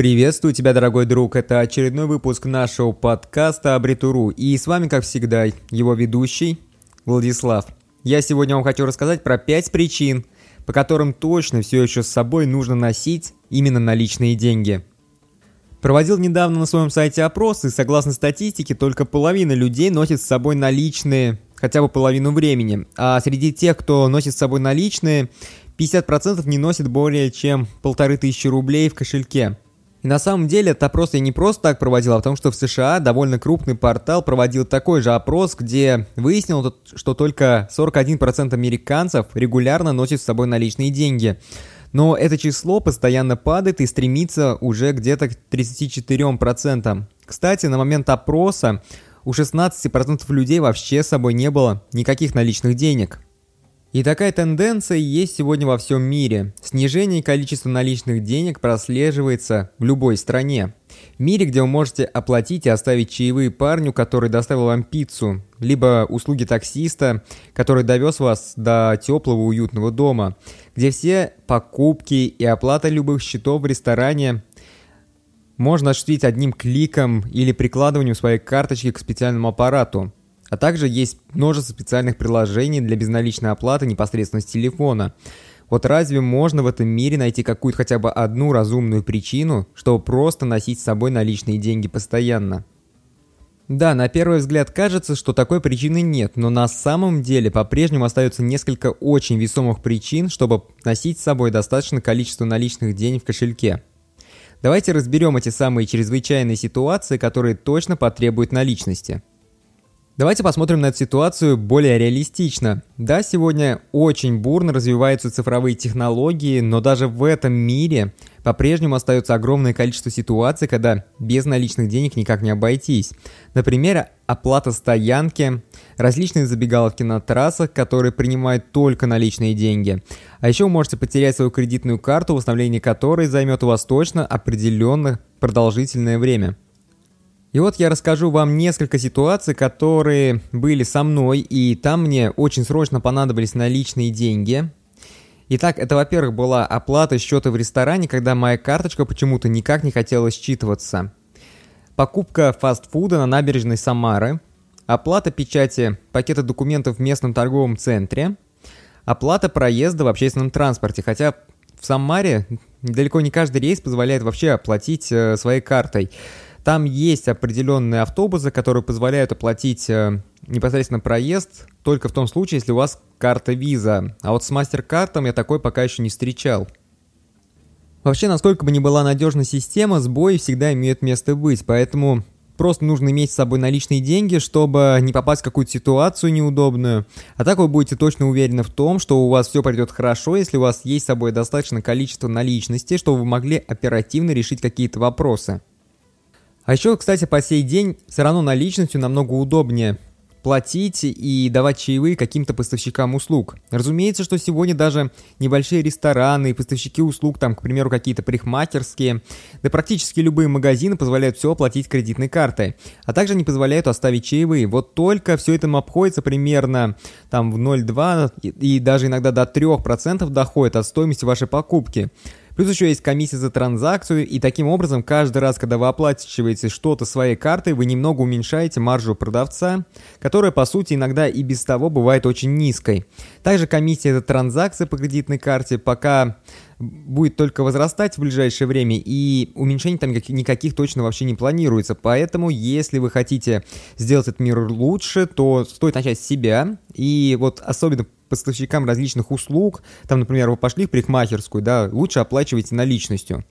Приветствую тебя, дорогой друг. Это очередной выпуск нашего подкаста Абритуру. И с вами, как всегда, его ведущий Владислав. Я сегодня вам хочу рассказать про 5 причин, по которым точно все еще с собой нужно носить именно наличные деньги. Проводил недавно на своем сайте опрос, и согласно статистике, только половина людей носит с собой наличные хотя бы половину времени. А среди тех, кто носит с собой наличные, 50% не носит более чем полторы тысячи рублей в кошельке. И на самом деле этот опрос я не просто так проводил, а потому что в США довольно крупный портал проводил такой же опрос, где выяснил, что только 41% американцев регулярно носит с собой наличные деньги. Но это число постоянно падает и стремится уже где-то к 34%. Кстати, на момент опроса у 16% людей вообще с собой не было никаких наличных денег. И такая тенденция есть сегодня во всем мире. Снижение количества наличных денег прослеживается в любой стране. В мире, где вы можете оплатить и оставить чаевые парню, который доставил вам пиццу, либо услуги таксиста, который довез вас до теплого уютного дома, где все покупки и оплата любых счетов в ресторане можно осуществить одним кликом или прикладыванием своей карточки к специальному аппарату. А также есть множество специальных приложений для безналичной оплаты непосредственно с телефона. Вот разве можно в этом мире найти какую-то хотя бы одну разумную причину, чтобы просто носить с собой наличные деньги постоянно? Да, на первый взгляд кажется, что такой причины нет, но на самом деле по-прежнему остается несколько очень весомых причин, чтобы носить с собой достаточное количество наличных денег в кошельке. Давайте разберем эти самые чрезвычайные ситуации, которые точно потребуют наличности. Давайте посмотрим на эту ситуацию более реалистично. Да, сегодня очень бурно развиваются цифровые технологии, но даже в этом мире по-прежнему остается огромное количество ситуаций, когда без наличных денег никак не обойтись. Например, оплата стоянки, различные забегаловки на трассах, которые принимают только наличные деньги. А еще вы можете потерять свою кредитную карту, восстановление которой займет у вас точно определенное продолжительное время. И вот я расскажу вам несколько ситуаций, которые были со мной, и там мне очень срочно понадобились наличные деньги. Итак, это, во-первых, была оплата счета в ресторане, когда моя карточка почему-то никак не хотела считываться. Покупка фастфуда на набережной Самары. Оплата печати пакета документов в местном торговом центре. Оплата проезда в общественном транспорте, хотя в Самаре далеко не каждый рейс позволяет вообще оплатить э, своей картой. Там есть определенные автобусы, которые позволяют оплатить э, непосредственно проезд только в том случае, если у вас карта виза. А вот с мастер-картом я такой пока еще не встречал. Вообще, насколько бы ни была надежна система, сбои всегда имеют место быть, поэтому просто нужно иметь с собой наличные деньги, чтобы не попасть в какую-то ситуацию неудобную. А так вы будете точно уверены в том, что у вас все пройдет хорошо, если у вас есть с собой достаточное количество наличности, чтобы вы могли оперативно решить какие-то вопросы. А еще, кстати, по сей день все равно наличностью намного удобнее платить и давать чаевые каким-то поставщикам услуг. Разумеется, что сегодня даже небольшие рестораны и поставщики услуг, там, к примеру, какие-то парикмахерские, да практически любые магазины позволяют все оплатить кредитной картой, а также не позволяют оставить чаевые. Вот только все это обходится примерно там в 0,2 и даже иногда до 3% доходит от стоимости вашей покупки. Плюс еще есть комиссия за транзакцию, и таким образом каждый раз, когда вы оплачиваете что-то своей картой, вы немного уменьшаете маржу продавца, которая по сути иногда и без того бывает очень низкой. Также комиссия за транзакции по кредитной карте пока будет только возрастать в ближайшее время, и уменьшений там никаких точно вообще не планируется. Поэтому, если вы хотите сделать этот мир лучше, то стоит начать с себя. И вот особенно поставщикам различных услуг, там, например, вы пошли в парикмахерскую, да, лучше оплачивайте наличностью.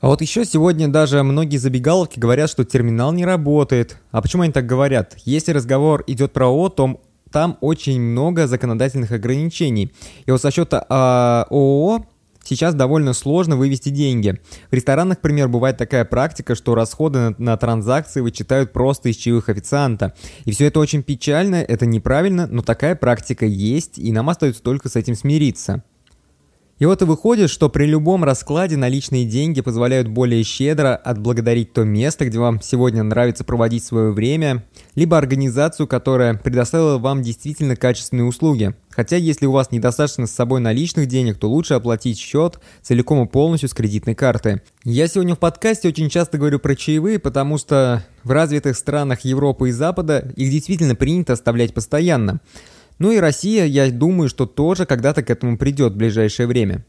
А вот еще сегодня даже многие забегаловки говорят, что терминал не работает. А почему они так говорят? Если разговор идет про ООО, то там очень много законодательных ограничений. И вот со счета а, ООО Сейчас довольно сложно вывести деньги. В ресторанах, например, бывает такая практика, что расходы на, на транзакции вычитают просто из чаевых официанта. И все это очень печально, это неправильно, но такая практика есть, и нам остается только с этим смириться. И вот и выходит, что при любом раскладе наличные деньги позволяют более щедро отблагодарить то место, где вам сегодня нравится проводить свое время, либо организацию, которая предоставила вам действительно качественные услуги. Хотя если у вас недостаточно с собой наличных денег, то лучше оплатить счет целиком и полностью с кредитной карты. Я сегодня в подкасте очень часто говорю про чаевые, потому что в развитых странах Европы и Запада их действительно принято оставлять постоянно. Ну и Россия, я думаю, что тоже когда-то к этому придет в ближайшее время.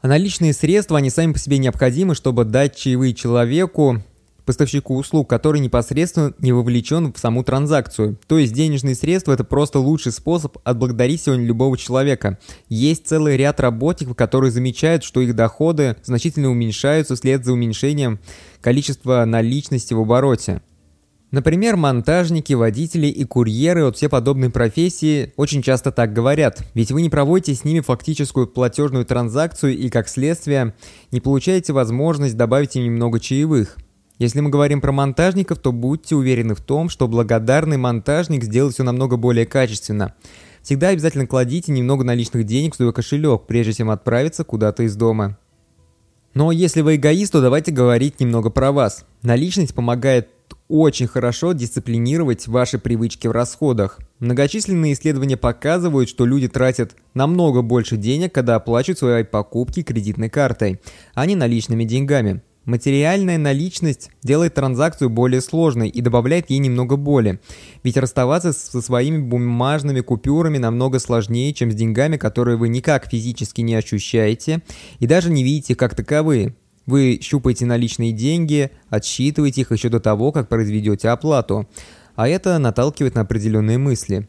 А наличные средства, они сами по себе необходимы, чтобы дать чаевые человеку, поставщику услуг, который непосредственно не вовлечен в саму транзакцию. То есть денежные средства – это просто лучший способ отблагодарить сегодня любого человека. Есть целый ряд работников, которые замечают, что их доходы значительно уменьшаются вслед за уменьшением количества наличности в обороте. Например, монтажники, водители и курьеры от все подобные профессии очень часто так говорят, ведь вы не проводите с ними фактическую платежную транзакцию и, как следствие, не получаете возможность добавить им немного чаевых. Если мы говорим про монтажников, то будьте уверены в том, что благодарный монтажник сделает все намного более качественно. Всегда обязательно кладите немного наличных денег в свой кошелек, прежде чем отправиться куда-то из дома. Но если вы эгоист, то давайте говорить немного про вас. Наличность помогает очень хорошо дисциплинировать ваши привычки в расходах. Многочисленные исследования показывают, что люди тратят намного больше денег, когда оплачивают свои покупки кредитной картой, а не наличными деньгами. Материальная наличность делает транзакцию более сложной и добавляет ей немного боли. Ведь расставаться со своими бумажными купюрами намного сложнее, чем с деньгами, которые вы никак физически не ощущаете и даже не видите как таковые. Вы щупаете наличные деньги, отсчитываете их еще до того, как произведете оплату. А это наталкивает на определенные мысли.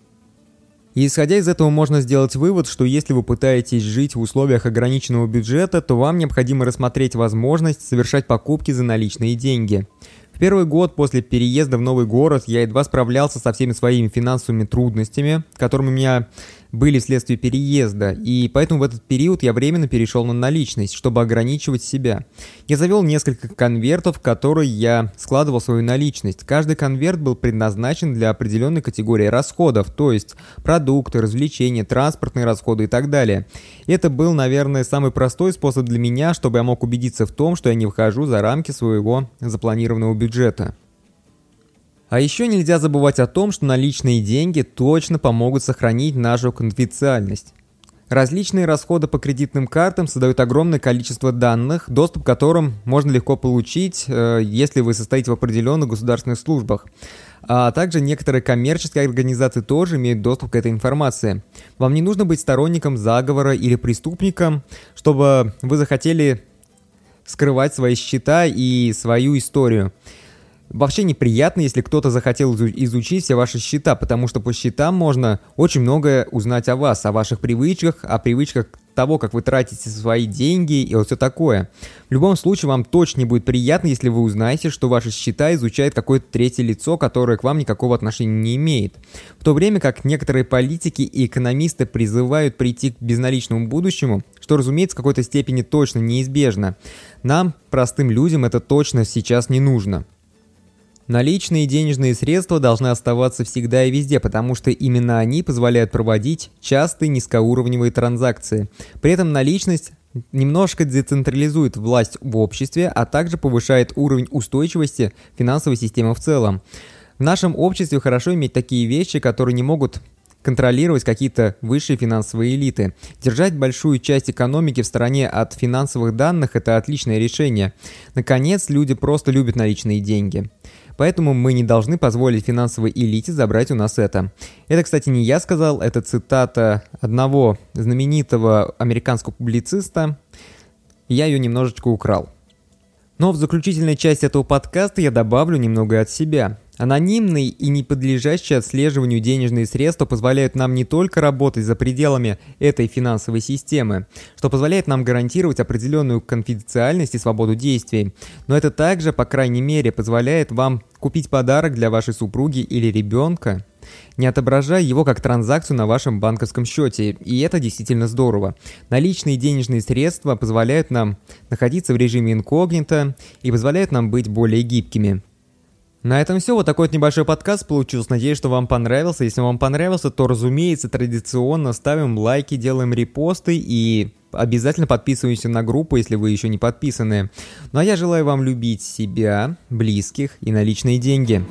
И исходя из этого можно сделать вывод, что если вы пытаетесь жить в условиях ограниченного бюджета, то вам необходимо рассмотреть возможность совершать покупки за наличные деньги. В первый год после переезда в новый город я едва справлялся со всеми своими финансовыми трудностями, которыми меня были вследствие переезда, и поэтому в этот период я временно перешел на наличность, чтобы ограничивать себя. Я завел несколько конвертов, в которые я складывал свою наличность. Каждый конверт был предназначен для определенной категории расходов, то есть продукты, развлечения, транспортные расходы и так далее. Это был, наверное, самый простой способ для меня, чтобы я мог убедиться в том, что я не вхожу за рамки своего запланированного бюджета. А еще нельзя забывать о том, что наличные деньги точно помогут сохранить нашу конфиденциальность. Различные расходы по кредитным картам создают огромное количество данных, доступ к которым можно легко получить, э, если вы состоите в определенных государственных службах. А также некоторые коммерческие организации тоже имеют доступ к этой информации. Вам не нужно быть сторонником заговора или преступником, чтобы вы захотели скрывать свои счета и свою историю. Вообще неприятно, если кто-то захотел изучить все ваши счета, потому что по счетам можно очень многое узнать о вас, о ваших привычках, о привычках того, как вы тратите свои деньги и вот все такое. В любом случае, вам точно не будет приятно, если вы узнаете, что ваши счета изучает какое-то третье лицо, которое к вам никакого отношения не имеет. В то время как некоторые политики и экономисты призывают прийти к безналичному будущему, что, разумеется, в какой-то степени точно неизбежно, нам, простым людям, это точно сейчас не нужно. Наличные денежные средства должны оставаться всегда и везде, потому что именно они позволяют проводить частые низкоуровневые транзакции. При этом наличность немножко децентрализует власть в обществе, а также повышает уровень устойчивости финансовой системы в целом. В нашем обществе хорошо иметь такие вещи, которые не могут контролировать какие-то высшие финансовые элиты. Держать большую часть экономики в стороне от финансовых данных – это отличное решение. Наконец, люди просто любят наличные деньги. Поэтому мы не должны позволить финансовой элите забрать у нас это. Это, кстати, не я сказал, это цитата одного знаменитого американского публициста. Я ее немножечко украл. Но в заключительной части этого подкаста я добавлю немного от себя. Анонимные и не подлежащие отслеживанию денежные средства позволяют нам не только работать за пределами этой финансовой системы, что позволяет нам гарантировать определенную конфиденциальность и свободу действий, но это также, по крайней мере, позволяет вам купить подарок для вашей супруги или ребенка, не отображая его как транзакцию на вашем банковском счете, и это действительно здорово. Наличные денежные средства позволяют нам находиться в режиме инкогнито и позволяют нам быть более гибкими. На этом все. Вот такой вот небольшой подкаст получился. Надеюсь, что вам понравился. Если вам понравился, то, разумеется, традиционно ставим лайки, делаем репосты и обязательно подписываемся на группу, если вы еще не подписаны. Ну а я желаю вам любить себя, близких и наличные деньги.